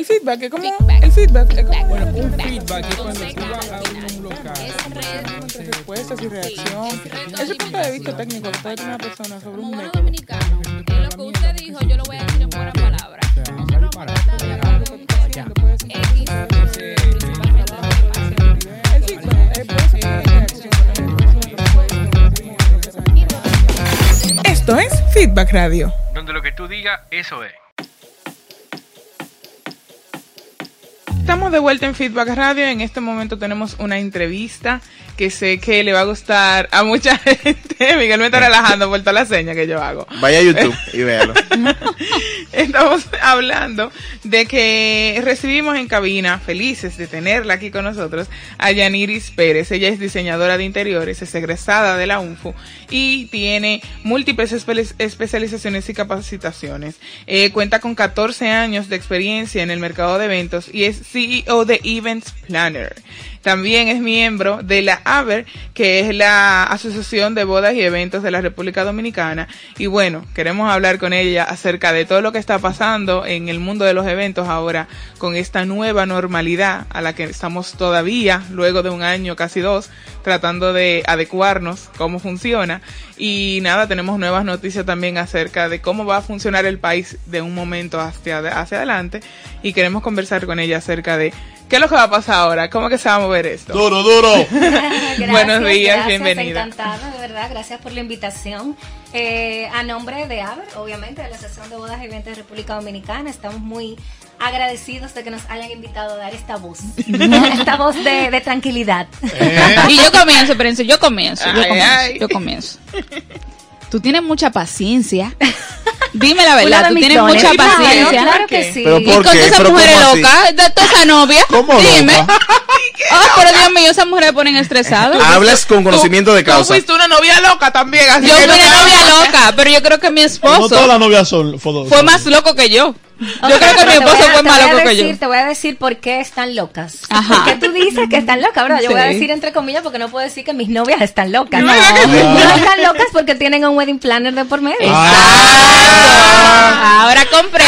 El feedback es como. El feedback es como. Bueno, un feedback es cuando tú vas a un local. entre respuestas y reacción. Ese punto de vista técnico tener una persona sobre un método. dominicano, en lo que usted dijo, yo lo voy a decir en buenas palabras. O sea, no disparar. Ya. El feedback eh. Esto es Feedback Radio. Donde lo que tú digas, eso es. Estamos de vuelta en Feedback Radio. En este momento tenemos una entrevista que sé que le va a gustar a mucha gente. Miguel me está relajando por toda la seña que yo hago. Vaya a YouTube y véalo. Estamos hablando de que recibimos en cabina, felices de tenerla aquí con nosotros, a Yaniris Pérez. Ella es diseñadora de interiores, es egresada de la UNFU y tiene múltiples espe- especializaciones y capacitaciones. Eh, cuenta con 14 años de experiencia en el mercado de eventos y es CEO de Events Planner. También es miembro de la AVER, que es la Asociación de Bodas y Eventos de la República Dominicana. Y bueno, queremos hablar con ella acerca de todo lo que está pasando en el mundo de los eventos ahora con esta nueva normalidad a la que estamos todavía, luego de un año, casi dos, tratando de adecuarnos, cómo funciona. Y nada, tenemos nuevas noticias también acerca de cómo va a funcionar el país de un momento hacia, hacia adelante. Y queremos conversar con ella acerca de qué es lo que va a pasar ahora, cómo que se va a mover esto. Duro, duro. Gracias, Buenos días, gracias, bienvenida. Encantada, de verdad, gracias por la invitación. Eh, a nombre de AVER, obviamente, de la Asociación de Bodas y Eventos de República Dominicana, estamos muy agradecidos de que nos hayan invitado a dar esta voz, esta voz de, de tranquilidad. Y yo comienzo, Prensa, yo comienzo, yo Ay, comienzo, ay. yo comienzo. Tú tienes mucha paciencia. Dime la verdad, tú tienes dones. mucha paciencia. Claro que sí. Pero Y ¿Por con qué? esas ¿Pero mujeres cómo así? locas, de toda esa novia. ¿Cómo Dime. loca? Oh, pero Dios mío, esas mujeres ponen estresadas. Hablas con conocimiento de Tú causa. fuiste una novia loca también, así Yo fui una novia loca, pero yo creo que mi No todas esposo las novias son fue más loco que yo. Yo creo que mi esposo fue más loco que yo. Te voy a decir por qué están locas. Ajá. Porque tú dices que están locas, ¿verdad? Yo voy a decir entre comillas porque no puedo decir que mis novias están locas. No. No, no están locas porque tienen un wedding planner de por medio. Ah, Ahora compré.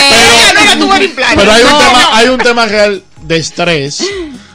Planner. Pero hay un, No. tema, hay un tema real de estrés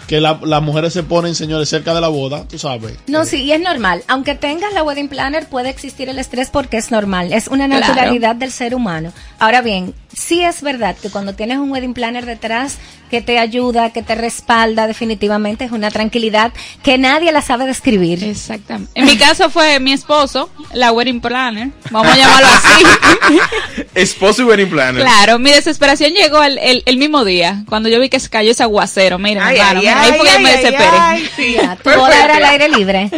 que la- las mujeres se ponen, señores, cerca de la boda, tú sabes. No, sí, y es normal. Aunque tengas la wedding planner, puede existir el estrés porque es normal. Es una Claro. naturalidad del ser humano. Ahora bien, sí es verdad que cuando tienes un wedding planner detrás que te ayuda, que te respalda, definitivamente es una tranquilidad que nadie la sabe describir. Exactamente. En mi caso fue mi esposo, la wedding planner. Vamos a llamarlo así. Esposo y wedding planner. Claro, mi desesperación llegó el, el, el mismo día, cuando yo vi que se cayó ese aguacero. Mira, Ay, hermano, ay, mira, ahí ay, fue que ay, me desesperé. ay, sí. Ya, tu boda era al aire libre.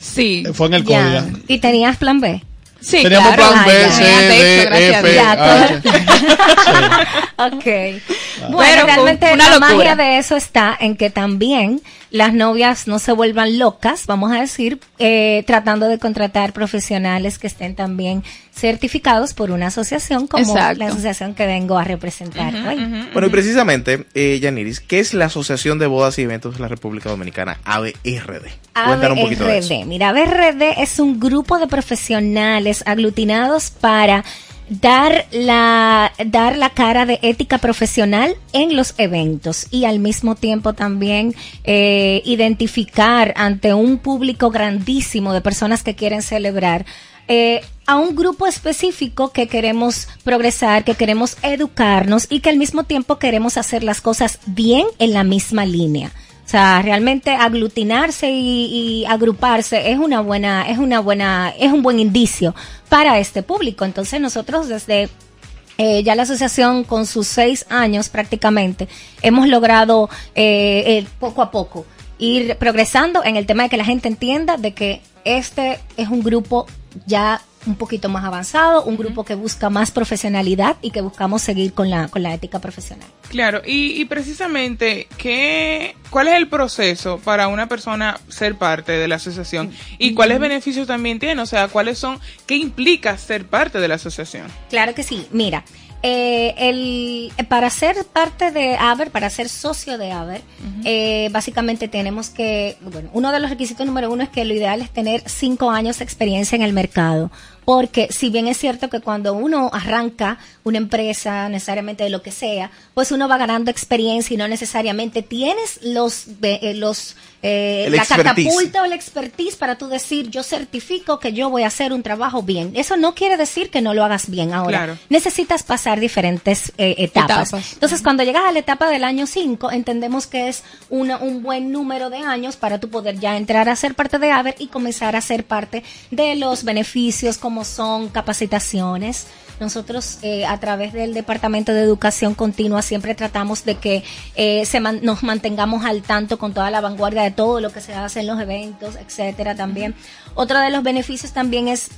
Sí, Fue en el Ya. código. Y tenías plan B. sí, Teníamos claro. plan B, C, D, F. Ya, H. Ok. Pero Bueno, realmente la locura. magia de eso está en que también las novias no se vuelvan locas, vamos a decir, eh, tratando de contratar profesionales que estén también certificados por una asociación como Exacto. la asociación que vengo a representar hoy. Bueno, y precisamente, eh, Yaniris, ¿qué es la Asociación de Bodas y Eventos de la República Dominicana, ABRD? Cuéntanos un poquito de eso. ABRD. Mira, ABRD es un grupo de profesionales aglutinados para dar la dar la cara de ética profesional en los eventos y al mismo tiempo también eh, identificar ante un público grandísimo de personas que quieren celebrar eh, a un grupo específico que queremos progresar, que queremos educarnos y que al mismo tiempo queremos hacer las cosas bien en la misma línea. O sea, realmente aglutinarse y, agruparse es una buena, es una buena, es un buen indicio para este público. Entonces nosotros desde eh, ya la asociación con sus seis años prácticamente hemos logrado eh, eh, poco a poco ir progresando en el tema de que la gente entienda de que este es un grupo ya un poquito más avanzado, un grupo que busca más profesionalidad y que buscamos seguir con la, con la ética profesional. Claro, y, y precisamente, ¿qué, ¿cuál es el proceso para una persona ser parte de la asociación? ¿Y cuáles beneficios también tiene? O sea, ¿cuáles son, qué implica ser parte de la asociación? Claro que sí. Mira, eh, el, para ser parte de AVER, para ser socio de AVER, eh, básicamente tenemos que, bueno, uno de los requisitos número uno es que lo ideal es tener cinco años de experiencia en el mercado. Porque si bien es cierto que cuando uno arranca una empresa, necesariamente de lo que sea, pues uno va ganando experiencia y no necesariamente tienes los, eh, los eh, la catapulta o el expertise para tú decir, yo certifico que yo voy a hacer un trabajo bien. Eso no quiere decir que no lo hagas bien ahora. Claro. Necesitas pasar diferentes eh, etapas. Etapas. Entonces, cuando llegas a la etapa del año 5, entendemos que es una- un buen número de años para tú poder ya entrar a ser parte de AVER y comenzar a ser parte de los beneficios como son capacitaciones. Nosotros eh, a través del Departamento de Educación Continua siempre tratamos de que eh, se man- nos mantengamos al tanto con toda la vanguardia de todo lo que se hace en los eventos, etcétera también. Otro de los beneficios también es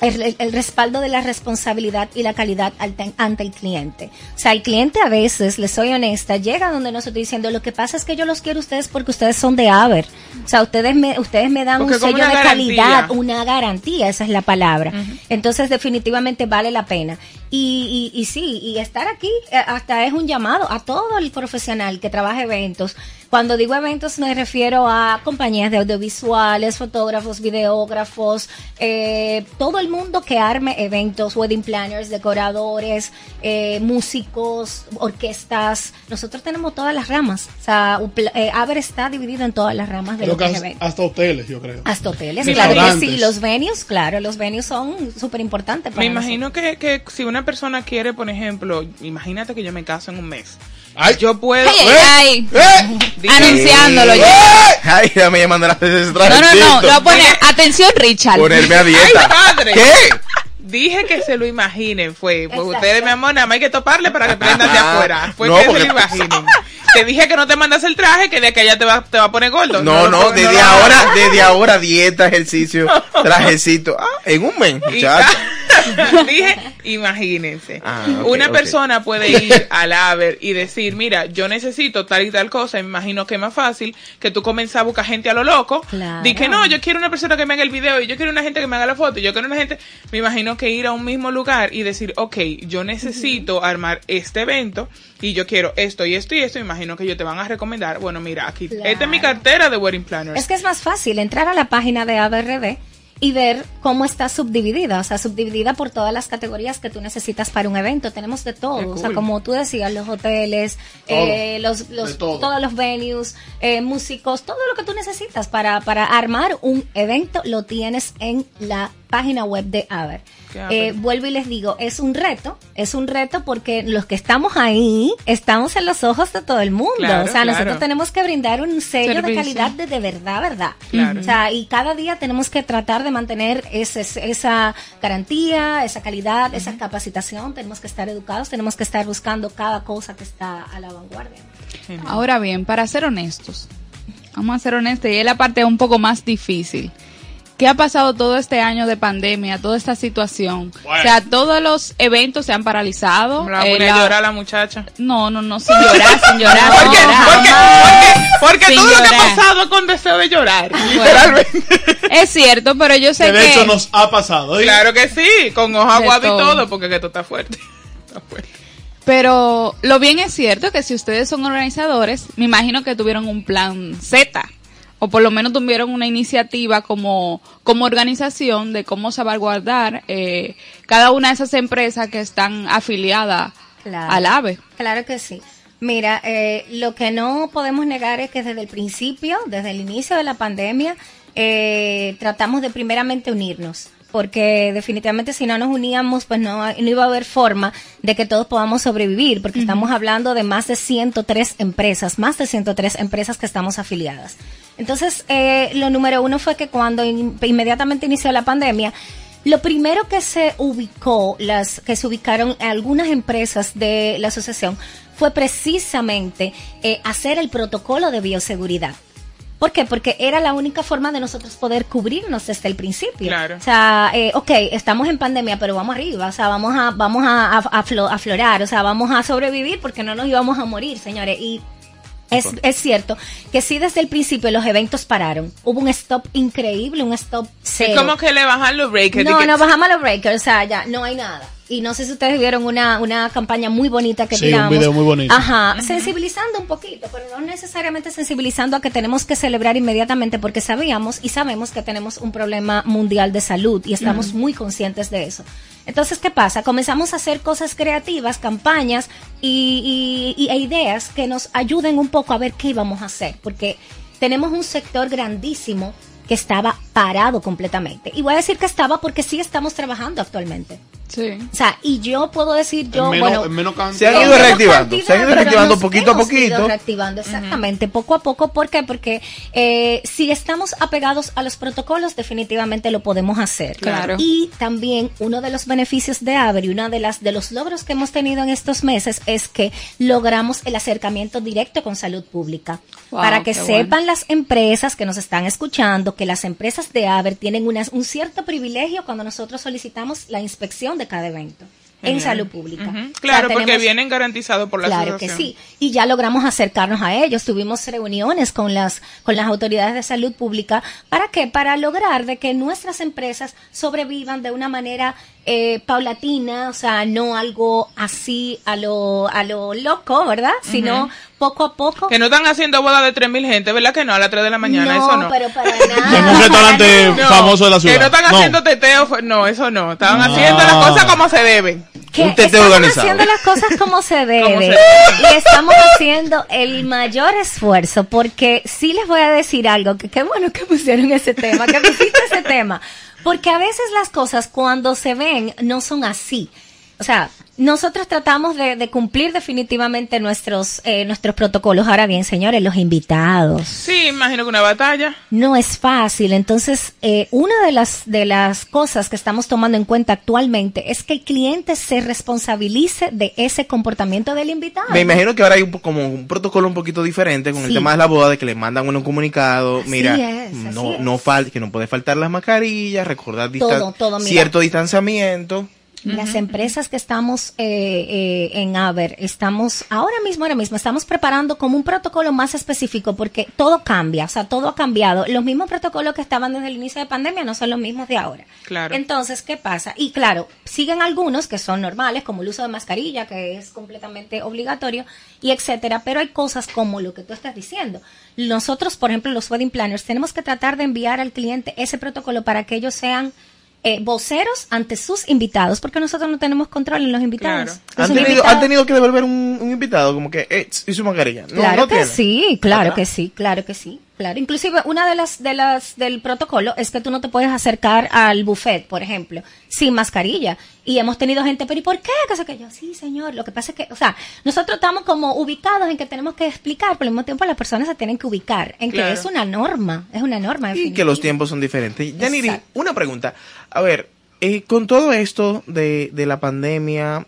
el, respaldo de la responsabilidad y la calidad ante el cliente. O sea, el cliente a veces, les soy honesta, llega donde nosotros diciendo, lo que pasa es que yo los quiero a ustedes porque ustedes son de Aver. O sea, ustedes me, ustedes me dan Porque un sello de calidad, una garantía, esa es la palabra. Entonces, definitivamente vale la pena. Y, y, y sí, y estar aquí eh, hasta es un llamado a todo el profesional que trabaja eventos. Cuando digo eventos me refiero a compañías de audiovisuales, fotógrafos, videógrafos, eh, todo el mundo que arme eventos, wedding planners, decoradores, eh, músicos, orquestas. Nosotros tenemos todas las ramas. O sea, eh, Aver está dividido en todas las ramas de Creo lo que hasta, hoteles, yo creo. Hasta hoteles, claro que sí. Los venues, claro, los venues son súper importantes para Me imagino que, que si una persona quiere, por ejemplo, imagínate que yo me caso en un mes. Ay, Yo puedo... Ay, ay, ay. ¡Eh! Anunciándolo Eh, ya. Ay, ya me llamando la veces No, no, no. Lo voy a poner. Atención, Richard. Ponerme a dieta. ¡Ay, padre! ¿Qué? Dije que se lo imaginen, fue. Pues Exacto. ustedes, mi amor, nada más hay que toparle para que prendan de Ah, afuera. Fue no, que se lo imaginen. Te dije que no te mandas el traje, que de que allá te va, te va a poner gordo. No, no, pongas, desde lo ahora, desde ahora dieta, ejercicio, trajecito. Ah, en un mes, Y- muchacho. Dije, imagínense. Ah, Una persona puede ir al Aver y decir, mira, yo necesito tal y tal cosa. y Me imagino que es más fácil que tú comiences a buscar gente a lo loco. Claro. Di que no, yo quiero una persona que me haga el video y yo quiero una gente que me haga la foto y yo quiero una gente. Me imagino que ir a un mismo lugar y decir, ok, yo necesito armar este evento y yo quiero esto y esto y esto. Me imagino que ellos te van a recomendar, bueno, mira, aquí, Claro. esta es mi cartera de Wedding Planners. Es que es más fácil entrar a la página de ABRD y ver cómo está subdividida, o sea, subdividida por todas las categorías que tú necesitas para un evento. Tenemos de todo, o sea, como tú decías, los hoteles, eh, los, los- todos los venues, eh, músicos, todo lo que tú necesitas para, para armar un evento lo tienes en la página web de Aver. Eh, vuelvo y les digo, es un reto, es un reto porque los que estamos ahí estamos en los ojos de todo el mundo. Claro, o sea, nosotros tenemos que brindar un sello de calidad de, de verdad, verdad. Claro. O sea, y cada día tenemos que tratar de mantener ese- esa garantía, esa calidad, esa capacitación. Tenemos que estar educados, tenemos que estar buscando cada cosa que está a la vanguardia. Ahora bien, para ser honestos, vamos a ser honestos, y es la parte un poco más difícil. ¿Qué ha pasado todo este año de pandemia, toda esta situación? Bueno. O sea, todos los eventos se han paralizado. Me la eh, voy a llorar la muchacha. No, no, no, sin llorar, sin llorar. ¿Por llorar. Porque, porque, porque Sin todo lo que ha llorar. pasado con deseo de llorar. Literalmente. Es cierto, pero yo sé Que de hecho nos ha pasado. ¿eh? Claro que sí, con hoja guapa y todo. todo, porque que esto está fuerte. Está fuerte. Pero lo bien es cierto que si ustedes son organizadores, me imagino que tuvieron un plan Z. O por lo menos tuvieron una iniciativa como, como organización de cómo salvaguardar eh, cada una de esas empresas que están afiliadas Claro. al AVE. Claro que sí. Mira, eh, lo que no podemos negar es que desde el principio, desde el inicio de la pandemia, eh, tratamos de primeramente unirnos. Porque definitivamente si no nos uníamos, pues no, no iba a haber forma de que todos podamos sobrevivir, porque estamos hablando de más de 103 empresas, más de 103 empresas que estamos afiliadas. Entonces, eh, lo número uno fue que cuando in- inmediatamente inició la pandemia, lo primero que se ubicó, las que se ubicaron algunas empresas de la asociación, fue precisamente eh, hacer el protocolo de bioseguridad. ¿Por qué? Porque era la única forma de nosotros poder cubrirnos desde el principio. Claro. O sea, eh, ok, estamos en pandemia, pero vamos arriba, o sea, vamos a, vamos a, a, a flo- a florar, o sea, vamos a sobrevivir porque no nos íbamos a morir, señores. Y es, es cierto que sí desde el principio los eventos pararon. Hubo un stop increíble, un stop cero. Es como que le bajan los breakers. No, no bajamos los breakers, o sea, ya no hay nada. Y no sé si ustedes vieron una, una campaña muy bonita que Sí, un tiramos. video muy bonito. Ajá, sensibilizando un poquito, pero no necesariamente sensibilizando a que tenemos que celebrar inmediatamente porque sabíamos y sabemos que tenemos un problema mundial de salud y estamos muy conscientes de eso. Entonces, ¿qué pasa? Comenzamos a hacer cosas creativas, campañas y, y- y- e ideas que nos ayuden un poco a ver qué íbamos a hacer, porque tenemos un sector grandísimo que estaba parado completamente. Y voy a decir que estaba porque sí estamos trabajando actualmente. Sí. O sea, y yo puedo decir, yo, en menos, bueno, menos Se han ido reactivando, se han ido reactivando poquito a hemos ido poquito. reactivando, exactamente, poco a poco. ¿Por qué? Porque eh, si estamos apegados a los protocolos, definitivamente lo podemos hacer. Claro. Y también uno de los beneficios de Aver y una de las de los logros que hemos tenido en estos meses es que logramos el acercamiento directo con salud pública. Wow, para que sepan bueno. las empresas que nos están escuchando que las empresas de Aver tienen unas- un cierto privilegio cuando nosotros solicitamos la inspección de cada evento en salud pública. Ujú. O sea, Claro, porque vienen garantizados por la Claro que sí. Y ya logramos acercarnos a ellos. Tuvimos reuniones con las, con las autoridades de salud pública. ¿Para qué? Para lograr de que nuestras empresas sobrevivan de una manera eh, paulatina, o sea, no algo así a lo, a lo loco, ¿verdad? Sino poco a poco. Que no están haciendo boda de 3.000 gente, ¿verdad que no? A las 3 de la mañana, eso no. pero para nada. En un restaurante No, famoso de la ciudad. Que no están No. haciendo teteo, no, eso no. Estaban No. haciendo las cosas como se deben. que Un teteo estamos organizado. haciendo las cosas como se debe y estamos haciendo el mayor esfuerzo porque sí les voy a decir algo que qué bueno que pusieron ese tema que pusiste ese tema porque a veces las cosas cuando se ven no son así o sea nosotros tratamos de, de cumplir definitivamente nuestros eh, nuestros protocolos ahora bien señores los invitados Sí, imagino que una batalla. no es fácil. Entonces, eh, una de las, de las cosas que estamos tomando en cuenta actualmente es que el cliente se responsabilice de ese comportamiento del invitado. Me imagino que ahora hay un, como un protocolo un poquito diferente con el tema de la boda, de que le mandan un comunicado, Así mira, es, no, no es. fal que no puede faltar las mascarillas, recordar distan- Todo, todo, mira. cierto distanciamiento. Las empresas que estamos eh, eh, en Aver, estamos ahora mismo, ahora mismo, estamos preparando como un protocolo más específico porque todo cambia, o sea, todo ha cambiado. Los mismos protocolos que estaban desde el inicio de pandemia no son los mismos de ahora. Claro. Entonces, ¿qué pasa? Y claro, siguen algunos que son normales, como el uso de mascarilla, que es completamente obligatorio, y etcétera, pero hay cosas como lo que tú estás diciendo. Nosotros, por ejemplo, los wedding planners, tenemos que tratar de enviar al cliente ese protocolo para que ellos sean eh, voceros ante sus invitados, porque nosotros no tenemos control en los invitados. Claro. Los ¿Han tenido, invitados- han tenido que devolver un, un invitado, como que, eh, y su mascarilla. No, Claro no que tiene. sí, claro que sí, claro que sí, claro. Inclusive una de las de las del protocolo es que tú no te puedes acercar al buffet, por ejemplo, sin mascarilla. Y hemos tenido gente, pero ¿y por qué? Que que yo, sí, señor. Lo que pasa es que, o sea, nosotros estamos como ubicados en que tenemos que explicar, pero al mismo tiempo las personas se tienen que ubicar en que es una norma, es una norma. Y que los tiempos son diferentes. Yaniri, una pregunta. A ver, eh, con todo esto de, de la pandemia,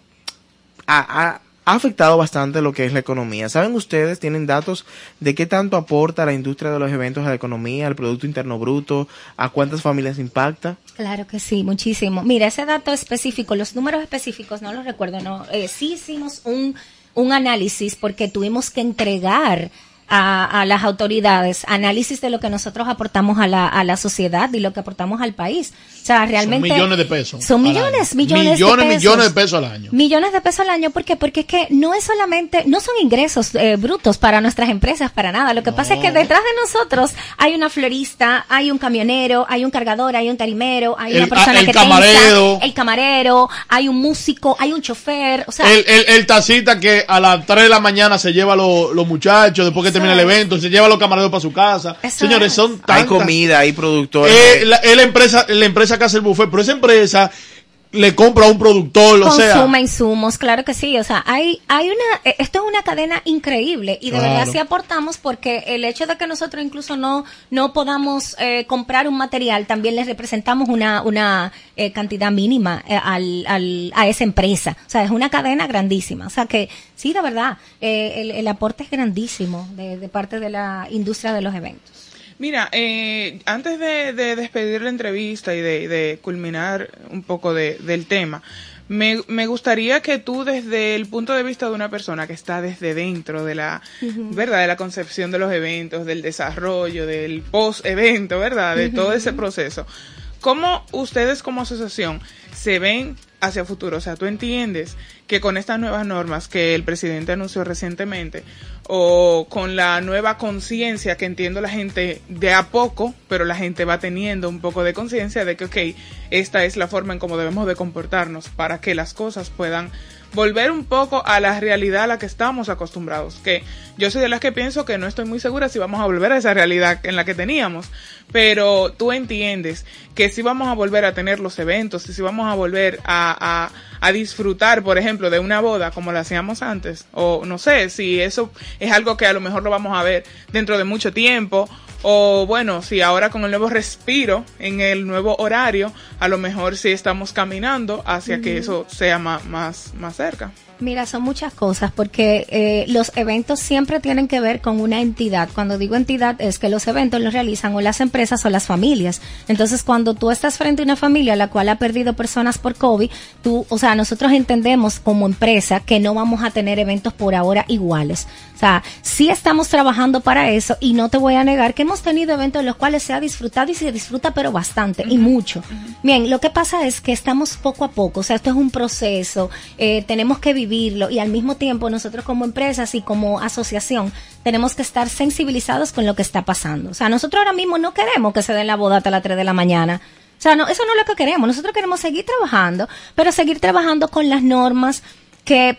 ha, ha- ha afectado bastante lo que es la economía. ¿Saben ustedes, tienen datos de qué tanto aporta la industria de los eventos a la economía, al Producto Interno Bruto, a cuántas familias impacta? Claro que sí, muchísimo. Mira, ese dato específico, los números específicos, no los recuerdo, no. Eh, sí hicimos un, un análisis porque tuvimos que entregar a, a las autoridades análisis de lo que nosotros aportamos a la, a la sociedad y lo que aportamos al país. O sea, realmente. Son millones de pesos. Son millones, millones, millones, de pesos. millones de pesos al año. Millones de pesos al año, ¿por qué? Porque es que no es solamente, no son ingresos eh, brutos para nuestras empresas, para nada. Lo que pasa es que detrás de nosotros hay una florista, hay un camionero, hay un cargador, hay un tarimero, hay El- una persona ah, el que camarero. tensa, el camarero, hay un músico, hay un chofer, o sea, El, el, el taxista que a las 3 de la mañana se lleva a los muchachos después que termina el evento, se lleva a los camareros para su casa. Eso Señores, es. son tantas. Hay comida, hay productores. Eh, la, es la empresa, la empresa que hace el buffet, pero esa empresa le compra a un productor, o sea. consume insumos, claro que sí, o sea, hay, hay una, eh, esto es una cadena increíble y de Claro. verdad sí aportamos porque el hecho de que nosotros incluso no, no podamos eh, comprar un material, también les representamos una, una eh, cantidad mínima eh, al, al, a esa empresa, o sea, es una cadena grandísima, o sea que sí, de verdad, eh, el, el aporte es grandísimo de, de parte de la industria de los eventos. Mira, eh, antes de, de despedir la entrevista y de, de culminar un poco de- del tema, me, me gustaría que tú desde el punto de vista de una persona que está desde dentro de la, ¿verdad? De la concepción de los eventos, del desarrollo, del post-evento, ¿verdad? De todo ese proceso. ¿Cómo ustedes como asociación se ven hacia futuro. O sea, tú entiendes que con estas nuevas normas que el presidente anunció recientemente o con la nueva conciencia que entiendo la gente de a poco, pero la gente va teniendo un poco de conciencia de que, ok, esta es la forma en cómo debemos de comportarnos para que las cosas puedan volver un poco a la realidad a la que estamos acostumbrados. Que yo soy de las que pienso que no estoy muy segura si vamos a volver a esa realidad en la que teníamos, pero tú entiendes que si vamos a volver a tener los eventos, si vamos a volver a, a, a disfrutar, por ejemplo, de una boda como la hacíamos antes, o no sé, si eso es algo que a lo mejor lo vamos a ver dentro de mucho tiempo, o bueno, si ahora con el nuevo respiro en el nuevo horario, a lo mejor sí estamos caminando hacia que eso sea más, más, más cerca. Mira, son muchas cosas porque eh, los eventos siempre tienen que ver con una entidad. Cuando digo entidad es que los eventos los realizan o las empresas o las familias. Entonces, cuando tú estás frente a una familia la cual ha perdido personas por COVID, tú, o sea, nosotros entendemos como empresa que no vamos a tener eventos por ahora iguales. O sea, sí estamos trabajando para eso y no te voy a negar que hemos tenido eventos en los cuales se ha disfrutado y se disfruta pero bastante y mucho. Bien, lo que pasa es que estamos poco a poco, o sea, esto es un proceso, eh, tenemos que vivirlo y al mismo tiempo nosotros como empresas y como asociación tenemos que estar sensibilizados con lo que está pasando. O sea, nosotros ahora mismo no queremos que se den la boda hasta las 3 de la mañana. O sea, no, eso no es lo que queremos. Nosotros queremos seguir trabajando, pero seguir trabajando con las normas que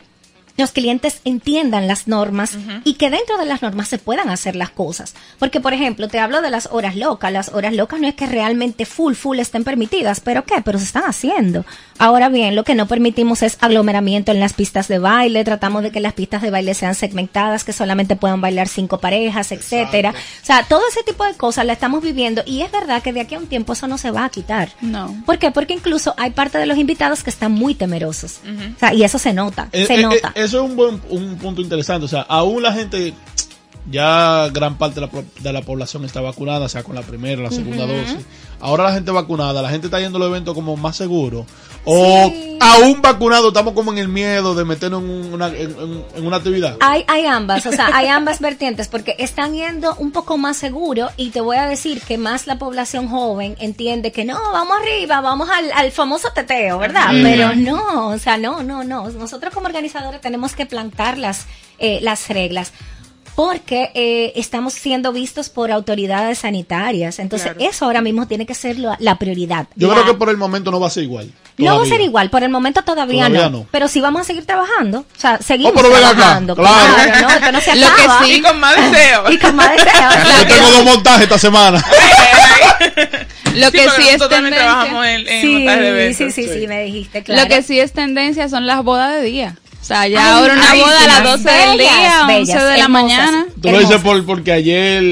los clientes entiendan las normas y que dentro de las normas se puedan hacer las cosas. Porque, por ejemplo, te hablo de las horas locas. Las horas locas no es que realmente full, full estén permitidas, pero ¿qué? Pero se están haciendo. Ahora bien, lo que no permitimos es aglomeramiento en las pistas de baile. Tratamos de que las pistas de baile sean segmentadas, que solamente puedan bailar cinco parejas, etcétera. O sea, todo ese tipo de cosas la estamos viviendo y es verdad que de aquí a un tiempo eso no se va a quitar. No. ¿Por qué? Porque incluso hay parte de los invitados que están muy temerosos. O sea, y eso se nota, Eh, se eh, nota. eh, eso es un buen un punto interesante. O sea, aún la gente, ya gran parte de la, de la población está vacunada, o sea, con la primera, la segunda dosis. Ahora la gente vacunada, la gente está yendo a los eventos como más seguro. O Sí. aún vacunado, estamos como en el miedo de meternos en una, en, en- en una actividad. Hay, hay ambas, o sea, hay ambas vertientes porque están yendo un poco más seguro y te voy a decir que más la población joven entiende que no, vamos arriba, vamos al, al famoso teteo, ¿verdad? Pero no, o sea, no, no, no. Nosotros como organizadores tenemos que plantar las, eh, las reglas. Porque eh, estamos siendo vistos por autoridades sanitarias. Entonces, Claro. eso ahora mismo tiene que ser la, la prioridad. Yo La- creo que por el momento no va a ser igual. no va a todavía. ser igual, por el momento todavía, Todavía no. no. Pero sí vamos a seguir trabajando. O sea, seguimos Oh, pero ven acá, trabajando. claro. no, esto no se Lo que acaba. sí- Y con más deseo. Y con más deseo. Yo tengo dos montajes esta semana. Lo que sí es tendencia. en, en montaje de eventos. sí, sí, sí, me dijiste, claro. Lo que sí es tendencia son las bodas de día. Sea, ya Ay, ahora una ay, boda a las bellas, 12 del día, bellas, 11 de la hermosas. mañana. Tú lo dices por, porque ayer,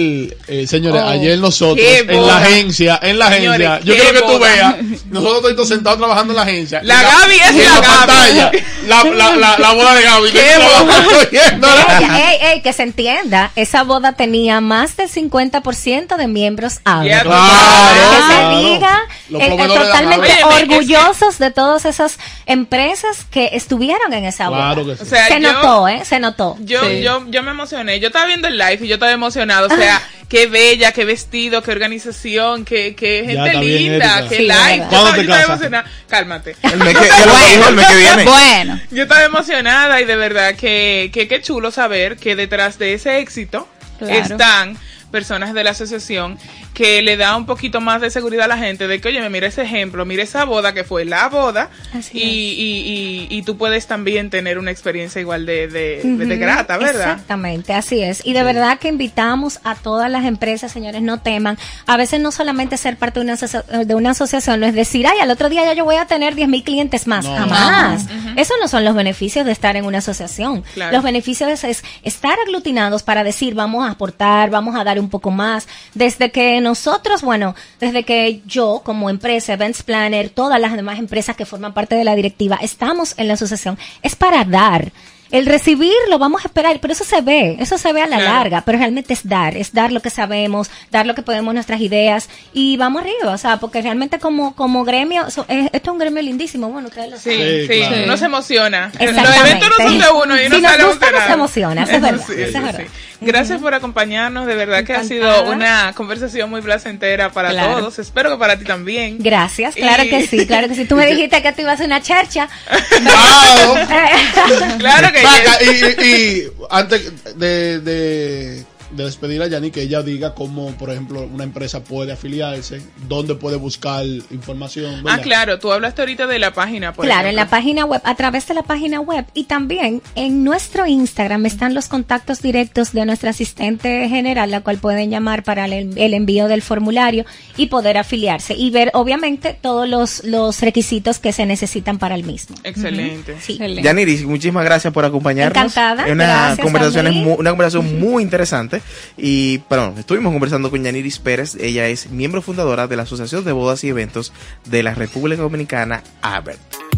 eh, señores, Oh, ayer nosotros, en la agencia, en la Señores, agencia, yo quiero que tú veas, nosotros todos sentados trabajando en la agencia. La Gaby es la la, Gaby. pantalla, la, la, la, la boda de Gaby. Qué que estaba boda. oyéndola. Ey, ey, ey, que se entienda, esa boda tenía más del 50% de miembros Claro, que se claro. diga eh, eh, totalmente orgullosos de todas esas empresas que estuvieron en esa boda. Claro que sí. O sea, se yo- notó, ¿eh? Se notó. Yo, Sí. yo, yo me emocioné. Yo estaba viendo el live y yo estaba emocionado. O sea, qué bella, qué vestido, qué organización, qué, qué gente linda, qué Sí, live. Yo ¿Cuándo estaba, te yo estaba emocionada. Cálmate. El mes que, ella lo dijo el mes que viene. Bueno, Yo estaba emocionada y de verdad que que qué chulo saber que detrás de ese éxito Claro. están personas de la asociación que le da un poquito más de seguridad a la gente de que, oye, mira ese ejemplo, mira esa boda que fue la boda y, y, y, y tú puedes también tener una experiencia igual de, de, grata, ¿verdad? Exactamente, así es. Y de verdad que invitamos a todas las empresas, señores, no teman. A veces no solamente ser parte de una, asocia- de una asociación, no es decir, ay, al otro día ya yo voy a tener 10 mil clientes más. No. Jamás. Esos no son los beneficios de estar en una asociación. Claro. Los beneficios es, es estar aglutinados para decir, vamos a aportar, vamos a dar un poco más. Desde que nosotros, bueno, desde que yo como empresa, Events Planner, todas las demás empresas que forman parte de la directiva, estamos en la asociación, es para dar. El recibir lo vamos a esperar, pero eso se ve, eso se ve a la Claro. larga, pero realmente es dar, es dar lo que sabemos, dar lo que podemos, nuestras ideas y vamos arriba, o sea, porque realmente como, como gremio, so- esto es un gremio lindísimo, bueno, ustedes lo Sí, saben. sí, Sí, claro. uno se emociona. Los eventos no son de uno y uno Si nos sale gusta, nos emociona, eso es verdad, eso es verdad. Gracias por acompañarnos, de verdad que ha sido una conversación muy placentera para Claro. todos. Espero que para ti también. Gracias, claro Y- que sí, claro que sí. Tú me dijiste que tú ibas a hacer una chercha. Claro. Claro que Vaca, y, y antes de, de, de despedir a Yani, que ella diga cómo, por ejemplo, una empresa puede afiliarse, dónde puede buscar información. Ah, claro, tú hablaste ahorita de la página, por Claro, en la página web, a través de la página web y también en nuestro Instagram están los contactos directos de nuestra asistente general, la cual pueden llamar para el, el envío del formulario y poder afiliarse y ver obviamente todos los, los requisitos que se necesitan para el mismo. Excelente. Sí. Excelente. Yaniris, muchísimas gracias por acompañarnos. Encantada, Es una gracias, conversación, Henry. mu- una conversación muy interesante. Y, perdón, estuvimos conversando con Yaniris Pérez. Ella es miembro fundadora de la Asociación de Bodas y Eventos de la República Dominicana, ABERT.